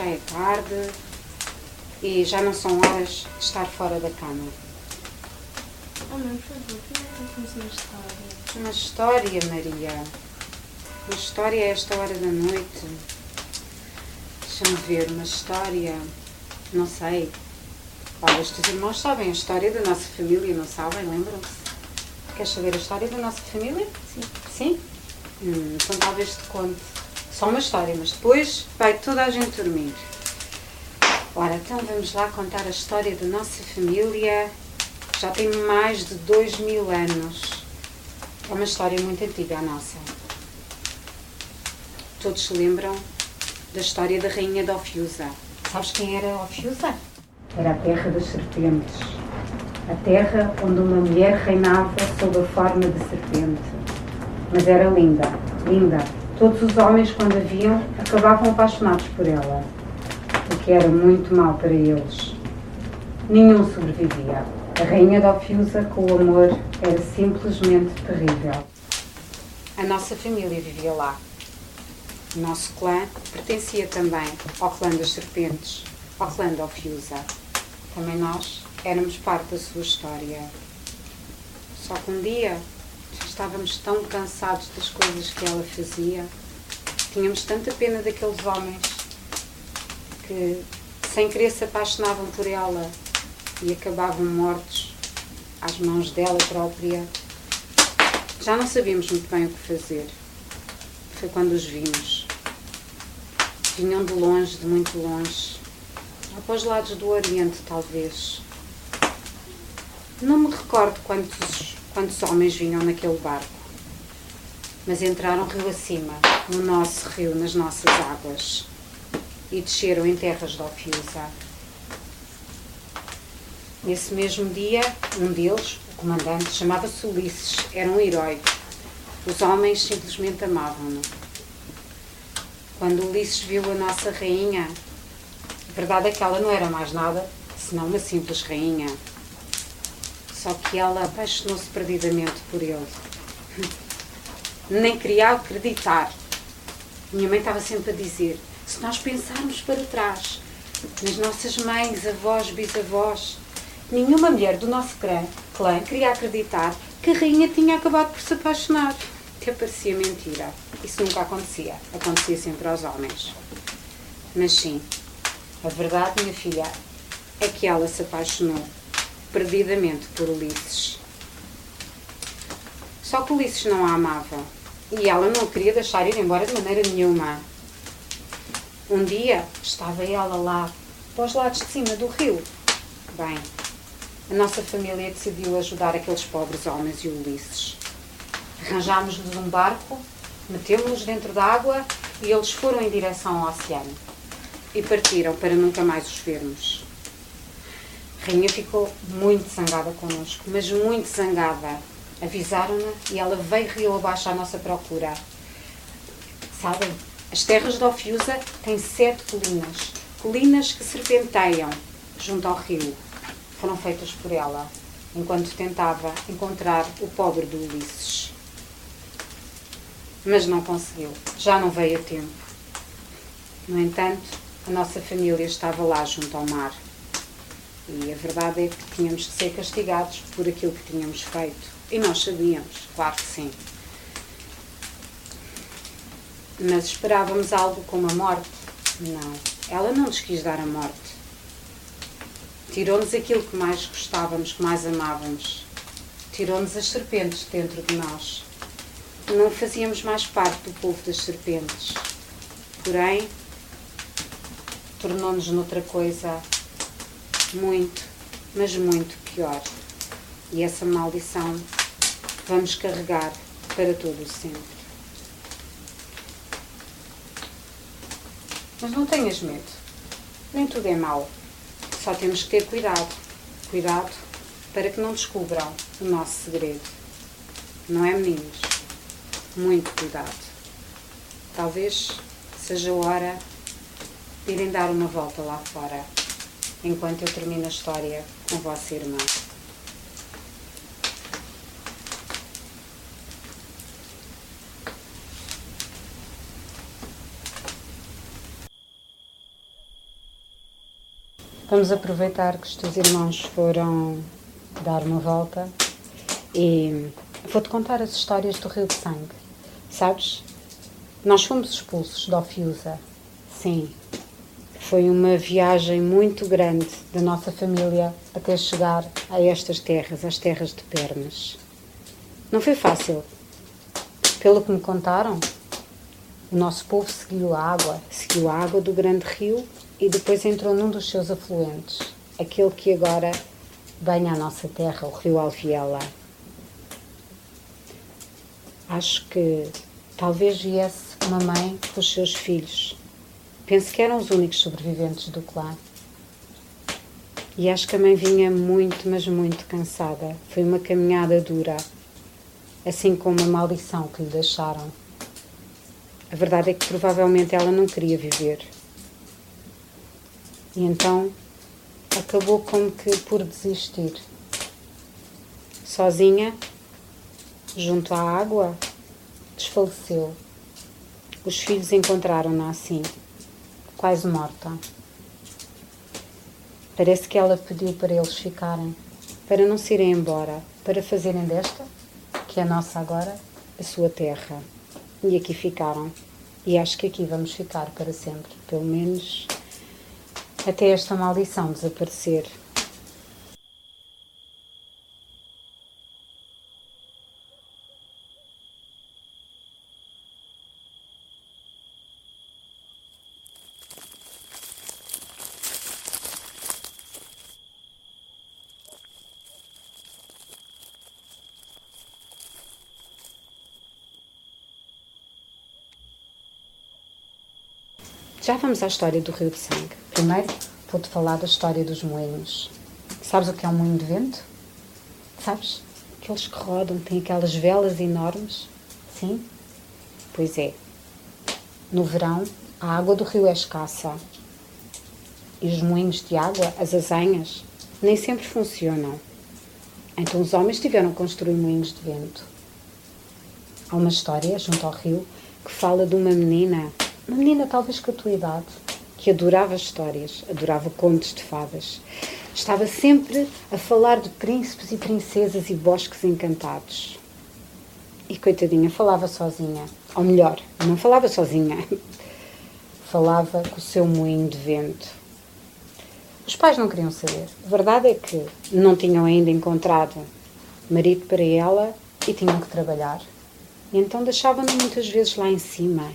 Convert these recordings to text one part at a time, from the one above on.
já é tarde e já não são horas de estar fora da cama. Oh, mãe, por favor, conta-nos uma história. Uma história, Maria. Uma história a esta hora da noite. Deixa-me ver, uma história. Não sei. Olha, os teus irmãos sabem a história da nossa família, não sabem? Lembram-se? Queres saber a história da nossa família? Sim. Sim? Hum, então talvez te conte só uma história, mas depois vai toda a gente dormir. Ora, então vamos lá contar a história da nossa família. Já tem mais de dois mil anos. É uma história muito antiga a nossa. Todos se lembram da história da rainha de Ofiusa. Sabes quem era Ofiusa? Era a terra das serpentes. A terra onde uma mulher reinava sob a forma de serpente. Mas era linda, linda. Todos os homens, quando a viam, acabavam apaixonados por ela. O que era muito mal para eles. Nenhum sobrevivia. A rainha de Ofiusa, com o amor, era simplesmente terrível. A nossa família vivia lá. O nosso clã pertencia também ao clã das serpentes, ao clã de Ofiusa. Também nós éramos parte da sua história. Só que um dia estávamos tão cansados das coisas que ela fazia, tínhamos tanta pena daqueles homens que, sem querer, se apaixonavam por ela e acabavam mortos às mãos dela própria. Já não sabíamos muito bem o que fazer. Foi quando os vimos. Vinham de longe, de muito longe. Para os lados do Oriente, talvez. Não me recordo quantos, quantos homens vinham naquele barco. Mas entraram rio acima, no nosso rio, nas nossas águas. E desceram em terras de Ofiusa. Nesse mesmo dia, um deles, o comandante, chamava-se Ulisses, era um herói. Os homens simplesmente amavam-no. Quando Ulisses viu a nossa rainha, a verdade é que ela não era mais nada senão uma simples rainha. Só que ela apaixonou-se perdidamente por ele. Nem queria acreditar. Minha mãe estava sempre a dizer: se nós pensarmos para trás, nas nossas mães, avós, bisavós, nenhuma mulher do nosso clã, clã queria acreditar que a rainha tinha acabado por se apaixonar. Até parecia mentira. Isso nunca acontecia. Acontecia sempre aos homens. Mas sim, a verdade, minha filha, é que ela se apaixonou perdidamente por Ulisses. Só que Ulisses não a amava e ela não queria deixar ir embora de maneira nenhuma. Um dia estava ela lá, para os lados de cima do rio. Bem, a nossa família decidiu ajudar aqueles pobres homens e Ulisses. Arranjámos-lhes um barco, metemos-los dentro da água e eles foram em direção ao oceano. E partiram para nunca mais os vermos. A rainha ficou muito zangada connosco, mas muito zangada. Avisaram-na e ela veio rio abaixo à nossa procura. Sabem, as terras de Ofiusa têm sete colinas. Colinas que serpenteiam junto ao rio. Foram feitas por ela, enquanto tentava encontrar o pobre do Ulisses. Mas não conseguiu. Já não veio a tempo. No entanto, a nossa família estava lá junto ao mar. E a verdade é que tínhamos que ser castigados por aquilo que tínhamos feito. E nós sabíamos, claro que sim. Mas esperávamos algo como a morte? Não. Ela não nos quis dar a morte. Tirou-nos aquilo que mais gostávamos, que mais amávamos. Tirou-nos as serpentes dentro de nós. Não fazíamos mais parte do povo das serpentes. Porém, tornou-nos noutra coisa muito, mas muito pior. E essa maldição vamos carregar para todo o sempre. Mas não tenhas medo. Nem tudo é mau. Só temos que ter cuidado. Cuidado para que não descubram o nosso segredo. Não é, meninos? Muito cuidado. Talvez seja a hora de irem dar uma volta lá fora, enquanto eu termino a história com a vossa irmã. Vamos aproveitar que os teus irmãos foram dar uma volta e vou-te contar as histórias do Rio de Sangue. Sabes? Nós fomos expulsos da Ofiusa. Sim. Foi uma viagem muito grande da nossa família até chegar a estas terras, as terras de Pernas. Não foi fácil. Pelo que me contaram, o nosso povo seguiu a água, seguiu a água do grande rio e depois entrou num dos seus afluentes, aquele que agora banha a nossa terra, o rio Alviela. Acho que talvez viesse uma mãe com os seus filhos. Penso que eram os únicos sobreviventes do clã. E acho que a mãe vinha muito, mas muito cansada. Foi uma caminhada dura, assim como a maldição que lhe deixaram. A verdade é que provavelmente ela não queria viver. E então acabou como que por desistir. Sozinha, junto à água, desfaleceu. Os filhos encontraram-na assim, quase morta. Parece que ela pediu para eles ficarem, para não se irem embora, para fazerem desta, que é a nossa agora, a sua terra. E aqui ficaram. E acho que aqui vamos ficar para sempre, pelo menos até esta maldição desaparecer. Já vamos à história do Rio de Sangue. Primeiro, vou-te falar da história dos moinhos. Sabes o que é um moinho de vento? Sabes? Aqueles que rodam, têm aquelas velas enormes. Sim? Pois é. No verão, a água do rio é escassa. E os moinhos de água, as azanhas, nem sempre funcionam. Então os homens tiveram que construir moinhos de vento. Há uma história junto ao rio que fala de uma menina uma menina talvez com a tua idade, que adorava histórias, adorava contos de fadas. Estava sempre a falar de príncipes e princesas e bosques encantados. E coitadinha, falava sozinha. Ou melhor, não falava sozinha. Falava com o seu moinho de vento. Os pais não queriam saber. A verdade é que não tinham ainda encontrado marido para ela e tinham que trabalhar. E então deixavam-no muitas vezes lá em cima,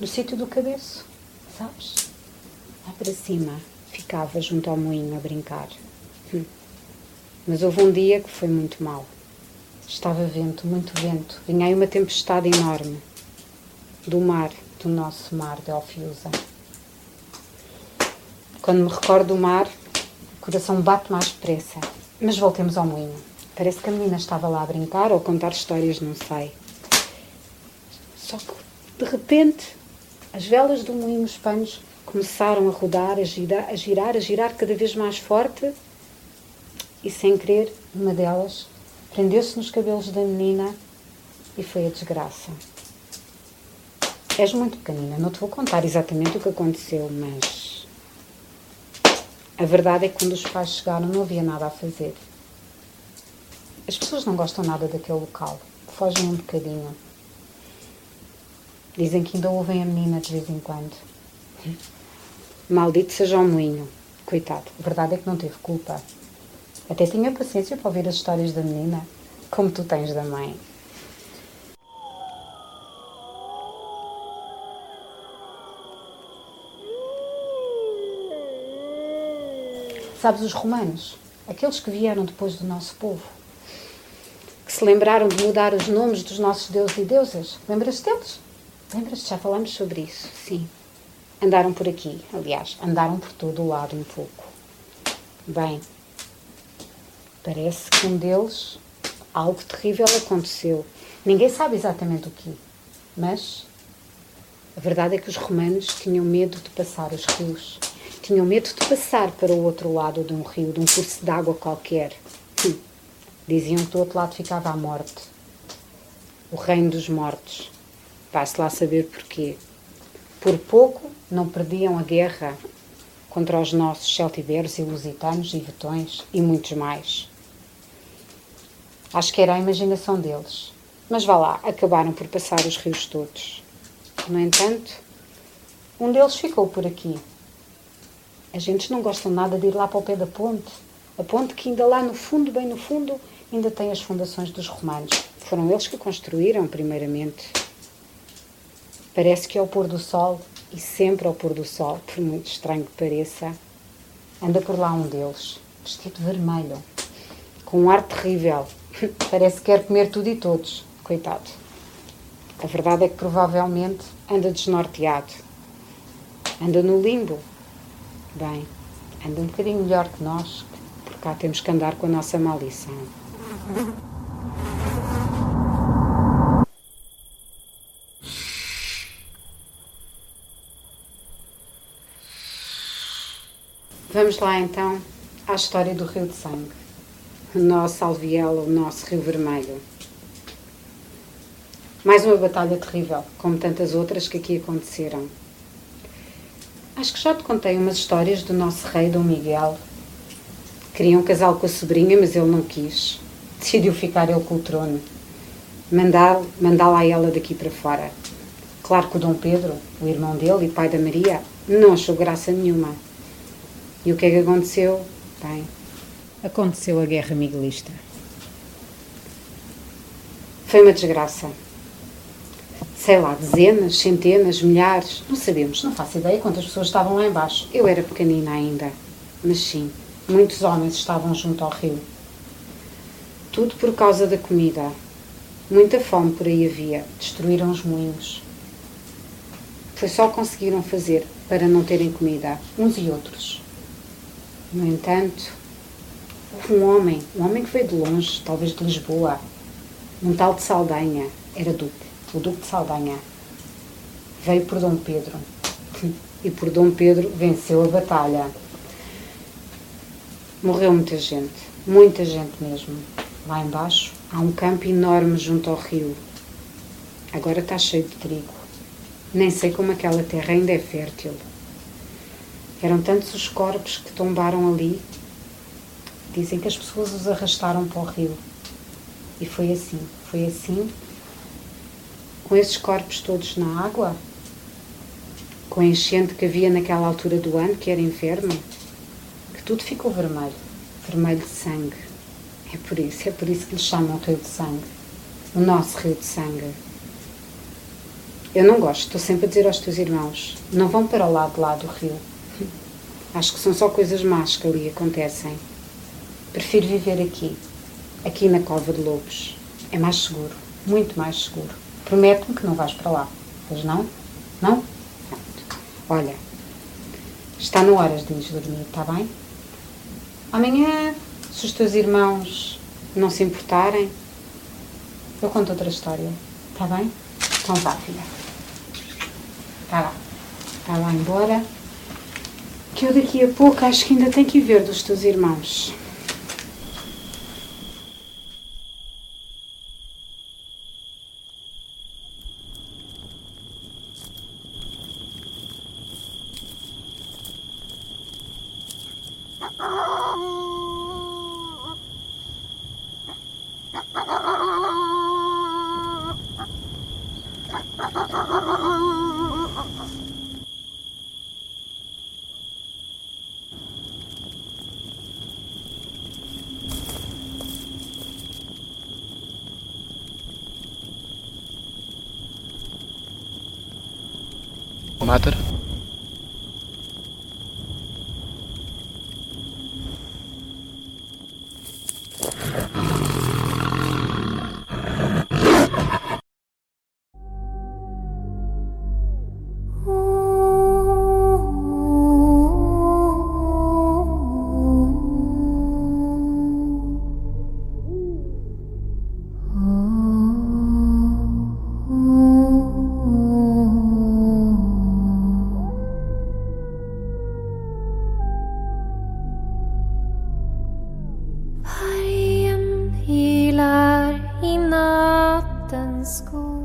no sítio do cabeço, sabes? Lá para cima, ficava junto ao moinho a brincar. Hum. Mas houve um dia que foi muito mal. Estava vento, muito vento. Vinha aí uma tempestade enorme do mar, do nosso mar de Alfiusa. Quando me recordo do mar, o coração bate mais depressa. Mas voltemos ao moinho. Parece que a menina estava lá a brincar ou a contar histórias, não sei. Só que, de repente, as velas do moinho os panos começaram a rodar, a girar, a girar, a girar cada vez mais forte e sem querer, uma delas prendeu-se nos cabelos da menina e foi a desgraça. És muito pequenina, não te vou contar exatamente o que aconteceu, mas a verdade é que quando os pais chegaram não havia nada a fazer. As pessoas não gostam nada daquele local, fogem um bocadinho. Dizem que ainda ouvem a menina de vez em quando. Maldito seja o moinho. Coitado, a verdade é que não teve culpa. Até tinha paciência para ouvir as histórias da menina, como tu tens da mãe. Sabes, os romanos, aqueles que vieram depois do nosso povo, que se lembraram de mudar os nomes dos nossos deuses e deusas, lembras-te deles? Lembras-te? Já falámos sobre isso, sim. Andaram por aqui, aliás, andaram por todo o lado um pouco. Bem, parece que um deles, algo terrível aconteceu. Ninguém sabe exatamente o que, mas a verdade é que os romanos tinham medo de passar os rios. Tinham medo de passar para o outro lado de um rio, de um curso de água qualquer. Sim. Diziam que do outro lado ficava a morte. O reino dos mortos. Vai-se lá saber porquê. Por pouco não perdiam a guerra contra os nossos celtiberos e lusitanos e vetões e muitos mais. Acho que era a imaginação deles. Mas vá lá, acabaram por passar os rios todos. No entanto, um deles ficou por aqui. A gente não gosta nada de ir lá para o pé da ponte. A ponte que ainda lá no fundo, bem no fundo, ainda tem as fundações dos romanos. Foram eles que construíram, primeiramente. Parece que ao pôr do sol, e sempre ao pôr do sol, por muito estranho que pareça, anda por lá um deles, vestido vermelho, com um ar terrível. Parece que quer comer tudo e todos. Coitado. A verdade é que provavelmente anda desnorteado. Anda no limbo. Bem, anda um bocadinho melhor que nós, por cá temos que andar com a nossa maldição. Vamos lá então à história do Rio de Sangue. O nosso alviel, o nosso Rio Vermelho. Mais uma batalha terrível, como tantas outras que aqui aconteceram. Acho que já te contei umas histórias do nosso rei Dom Miguel. Queriam um casá com a sobrinha, mas ele não quis. Decidiu ficar ele com o trono. Mandá-la mandá ela daqui para fora. Claro que o Dom Pedro, o irmão dele e pai da Maria, não achou graça nenhuma. E o que é que aconteceu? Bem, aconteceu a Guerra Miguelista. Foi uma desgraça sei lá, dezenas, centenas, milhares, não sabemos, não faço ideia quantas pessoas estavam lá embaixo. Eu era pequenina ainda, mas sim, muitos homens estavam junto ao rio. Tudo por causa da comida. Muita fome por aí havia, destruíram os moinhos. Foi só conseguiram fazer para não terem comida, uns e outros. No entanto, houve um homem, um homem que veio de longe, talvez de Lisboa, um tal de Saldanha, era duque o Duque de Saldanha, veio por Dom Pedro e por Dom Pedro venceu a batalha. Morreu muita gente, muita gente mesmo. Lá embaixo há um campo enorme junto ao rio. Agora está cheio de trigo. Nem sei como aquela terra ainda é fértil. Eram tantos os corpos que tombaram ali. Dizem que as pessoas os arrastaram para o rio. E foi assim, foi assim com esses corpos todos na água, com a enchente que havia naquela altura do ano, que era inverno, que tudo ficou vermelho, vermelho de sangue. É por isso, é por isso que lhe chamam Rio de Sangue, o nosso Rio de Sangue. Eu não gosto, estou sempre a dizer aos teus irmãos, não vão para o lado lá do rio. Acho que são só coisas más que ali acontecem. Prefiro viver aqui, aqui na Cova de Lobos. É mais seguro, muito mais seguro. Promete-me que não vais para lá. Pois não? Não? Olha, está na hora de ires dormir, está bem? Amanhã, se os teus irmãos não se importarem, eu conto outra história, está bem? Então vá, filha. Está lá. Está lá embora. Que eu daqui a pouco acho que ainda tenho que ver dos teus irmãos. Matter school.